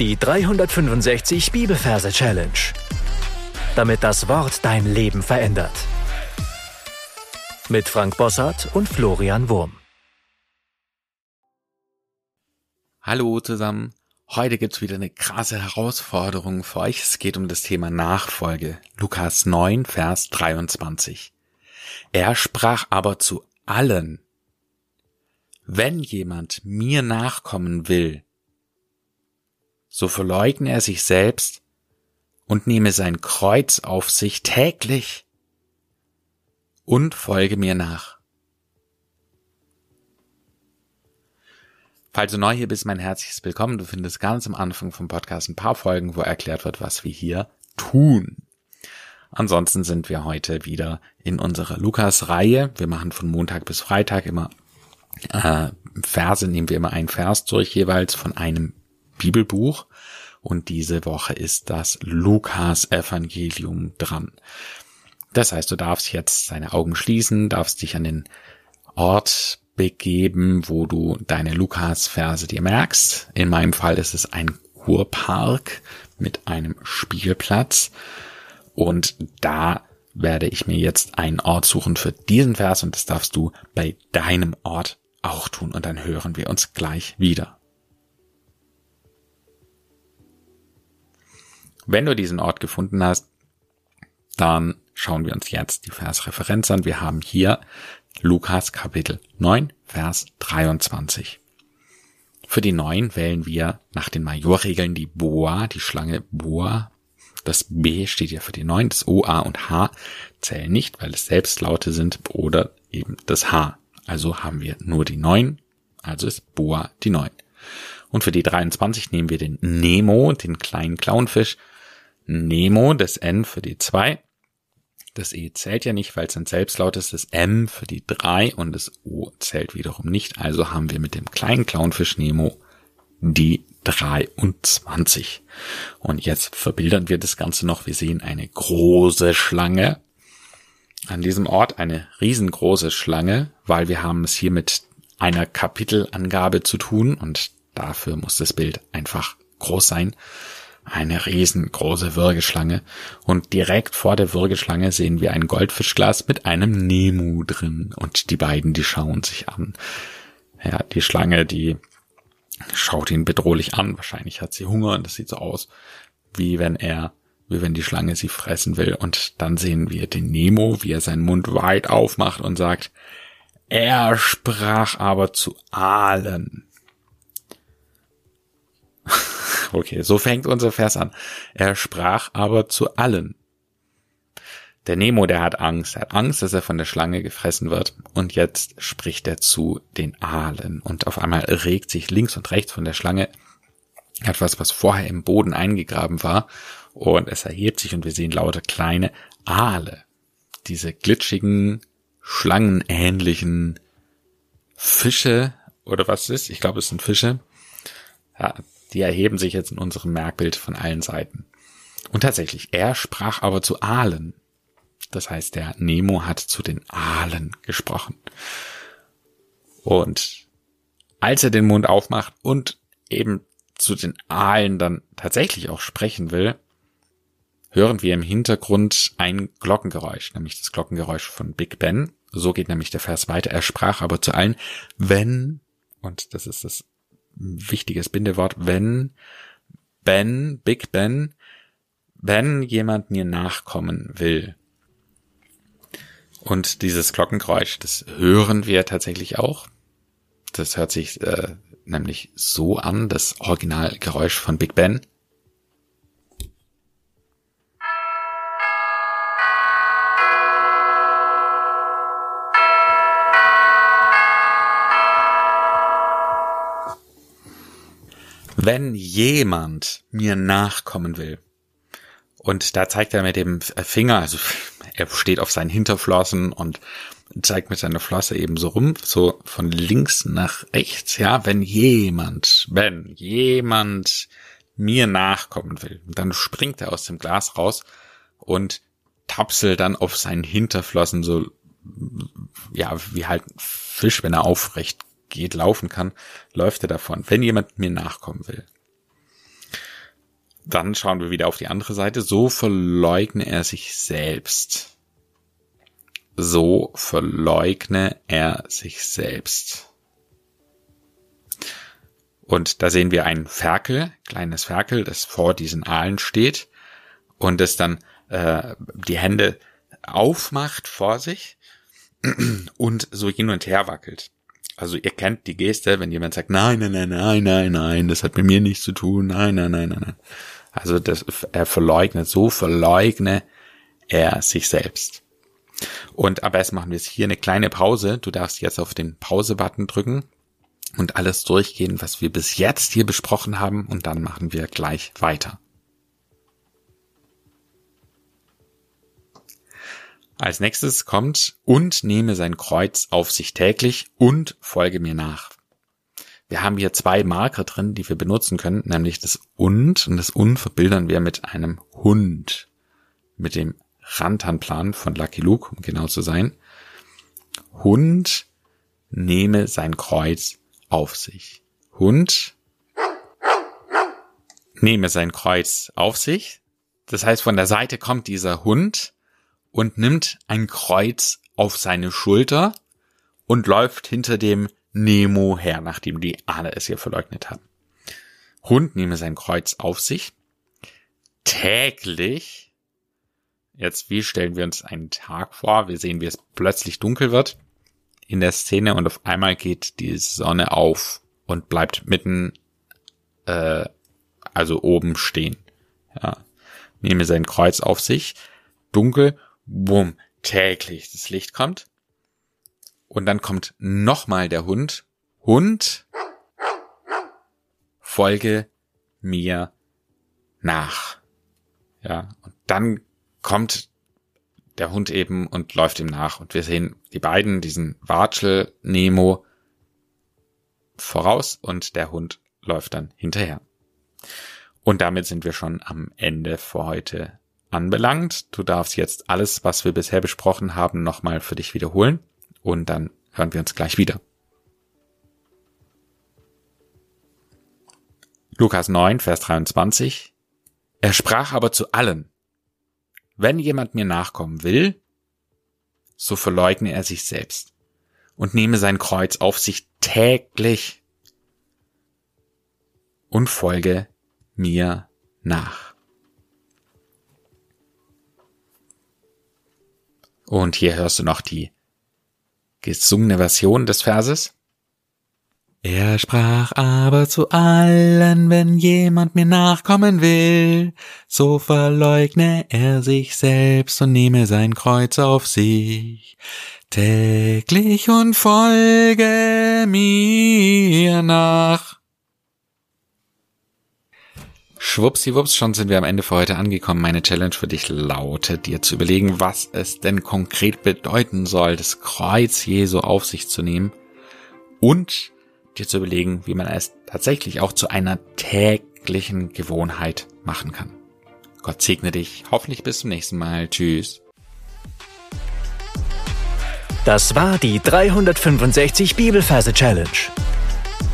Die 365 Bibelverse Challenge. Damit das Wort dein Leben verändert. Mit Frank Bossart und Florian Wurm. Hallo zusammen. Heute gibt's wieder eine krasse Herausforderung für euch. Es geht um das Thema Nachfolge. Lukas 9, Vers 23. Er sprach aber zu allen. Wenn jemand mir nachkommen will, so verleugne er sich selbst und nehme sein Kreuz auf sich täglich und folge mir nach. Falls du neu hier bist, mein herzliches Willkommen. Du findest ganz am Anfang vom Podcast ein paar Folgen, wo erklärt wird, was wir hier tun. Ansonsten sind wir heute wieder in unserer Lukas-Reihe. Wir machen von Montag bis Freitag immer äh, Verse, nehmen wir immer einen Vers durch, jeweils von einem Bibelbuch und diese Woche ist das Lukas Evangelium dran. Das heißt, du darfst jetzt deine Augen schließen, darfst dich an den Ort begeben, wo du deine Lukas-Verse dir merkst. In meinem Fall ist es ein Kurpark mit einem Spielplatz und da werde ich mir jetzt einen Ort suchen für diesen Vers und das darfst du bei deinem Ort auch tun und dann hören wir uns gleich wieder. Wenn du diesen Ort gefunden hast, dann schauen wir uns jetzt die Versreferenz an. Wir haben hier Lukas Kapitel 9, Vers 23. Für die 9 wählen wir nach den Majorregeln die Boa, die Schlange Boa. Das B steht ja für die 9, das O, A und H zählen nicht, weil es Selbstlaute sind oder eben das H. Also haben wir nur die 9, also ist Boa die 9. Und für die 23 nehmen wir den Nemo, den kleinen Clownfisch, Nemo, das N für die 2. Das E zählt ja nicht, weil es ein Selbstlaut ist. Das M für die 3 und das O zählt wiederum nicht. Also haben wir mit dem kleinen Clownfisch Nemo die 23. Und jetzt verbildern wir das Ganze noch. Wir sehen eine große Schlange. An diesem Ort eine riesengroße Schlange, weil wir haben es hier mit einer Kapitelangabe zu tun und dafür muss das Bild einfach groß sein eine riesengroße Würgeschlange und direkt vor der Würgeschlange sehen wir ein Goldfischglas mit einem Nemo drin und die beiden, die schauen sich an. Ja, die Schlange, die schaut ihn bedrohlich an. Wahrscheinlich hat sie Hunger und das sieht so aus, wie wenn er, wie wenn die Schlange sie fressen will. Und dann sehen wir den Nemo, wie er seinen Mund weit aufmacht und sagt, er sprach aber zu Aalen. Okay, so fängt unser Vers an. Er sprach aber zu allen. Der Nemo, der hat Angst. Er hat Angst, dass er von der Schlange gefressen wird. Und jetzt spricht er zu den Aalen. Und auf einmal regt sich links und rechts von der Schlange etwas, was vorher im Boden eingegraben war. Und es erhebt sich und wir sehen lauter kleine Aale. Diese glitschigen, schlangenähnlichen Fische oder was ist? Ich glaube, es sind Fische. Ja, die erheben sich jetzt in unserem Merkbild von allen Seiten. Und tatsächlich, er sprach aber zu Aalen. Das heißt, der Nemo hat zu den Aalen gesprochen. Und als er den Mund aufmacht und eben zu den Aalen dann tatsächlich auch sprechen will, hören wir im Hintergrund ein Glockengeräusch, nämlich das Glockengeräusch von Big Ben. So geht nämlich der Vers weiter. Er sprach aber zu allen, wenn, und das ist das wichtiges Bindewort, wenn Ben, Big Ben, wenn jemand mir nachkommen will. Und dieses Glockengeräusch, das hören wir tatsächlich auch. Das hört sich äh, nämlich so an, das Originalgeräusch von Big Ben. Wenn jemand mir nachkommen will, und da zeigt er mit dem Finger, also er steht auf seinen Hinterflossen und zeigt mit seiner Flosse eben so rum, so von links nach rechts, ja, wenn jemand, wenn jemand mir nachkommen will, dann springt er aus dem Glas raus und tapselt dann auf seinen Hinterflossen so, ja, wie halt ein Fisch, wenn er aufrecht geht, laufen kann, läuft er davon, wenn jemand mir nachkommen will. Dann schauen wir wieder auf die andere Seite. So verleugne er sich selbst. So verleugne er sich selbst. Und da sehen wir ein Ferkel, kleines Ferkel, das vor diesen Aalen steht und das dann äh, die Hände aufmacht vor sich und so hin und her wackelt. Also ihr kennt die Geste, wenn jemand sagt, nein, nein, nein, nein, nein, nein, das hat mit mir nichts zu tun, nein, nein, nein, nein, nein. Also das, er verleugnet, so verleugne er sich selbst. Und aber erst machen wir jetzt hier eine kleine Pause. Du darfst jetzt auf den Pause-Button drücken und alles durchgehen, was wir bis jetzt hier besprochen haben und dann machen wir gleich weiter. Als nächstes kommt und nehme sein Kreuz auf sich täglich und folge mir nach. Wir haben hier zwei Marker drin, die wir benutzen können, nämlich das und und das und verbildern wir mit einem Hund, mit dem Rantanplan von Lucky Luke, um genau zu sein. Hund nehme sein Kreuz auf sich. Hund nehme sein Kreuz auf sich. Das heißt, von der Seite kommt dieser Hund und nimmt ein Kreuz auf seine Schulter und läuft hinter dem Nemo her, nachdem die alle es hier verleugnet haben. Hund nehme sein Kreuz auf sich. Täglich. Jetzt, wie stellen wir uns einen Tag vor? Wir sehen, wie es plötzlich dunkel wird in der Szene und auf einmal geht die Sonne auf und bleibt mitten, äh, also oben stehen. Ja. Nehme sein Kreuz auf sich. Dunkel bumm, täglich das Licht kommt. Und dann kommt nochmal der Hund. Hund, folge mir nach. Ja, und dann kommt der Hund eben und läuft ihm nach. Und wir sehen die beiden, diesen Watschel, Nemo, voraus und der Hund läuft dann hinterher. Und damit sind wir schon am Ende für heute anbelangt. Du darfst jetzt alles, was wir bisher besprochen haben, nochmal für dich wiederholen und dann hören wir uns gleich wieder. Lukas 9, Vers 23. Er sprach aber zu allen, wenn jemand mir nachkommen will, so verleugne er sich selbst und nehme sein Kreuz auf sich täglich und folge mir nach. Und hier hörst du noch die gesungene Version des Verses. Er sprach aber zu allen, wenn jemand mir nachkommen will, so verleugne er sich selbst und nehme sein Kreuz auf sich, täglich und folge mir nach. Schwuppsiwupps, schon sind wir am Ende für heute angekommen. Meine Challenge für dich lautet, dir zu überlegen, was es denn konkret bedeuten soll, das Kreuz Jesu auf sich zu nehmen und dir zu überlegen, wie man es tatsächlich auch zu einer täglichen Gewohnheit machen kann. Gott segne dich. Hoffentlich bis zum nächsten Mal. Tschüss. Das war die 365 Bibelferse Challenge.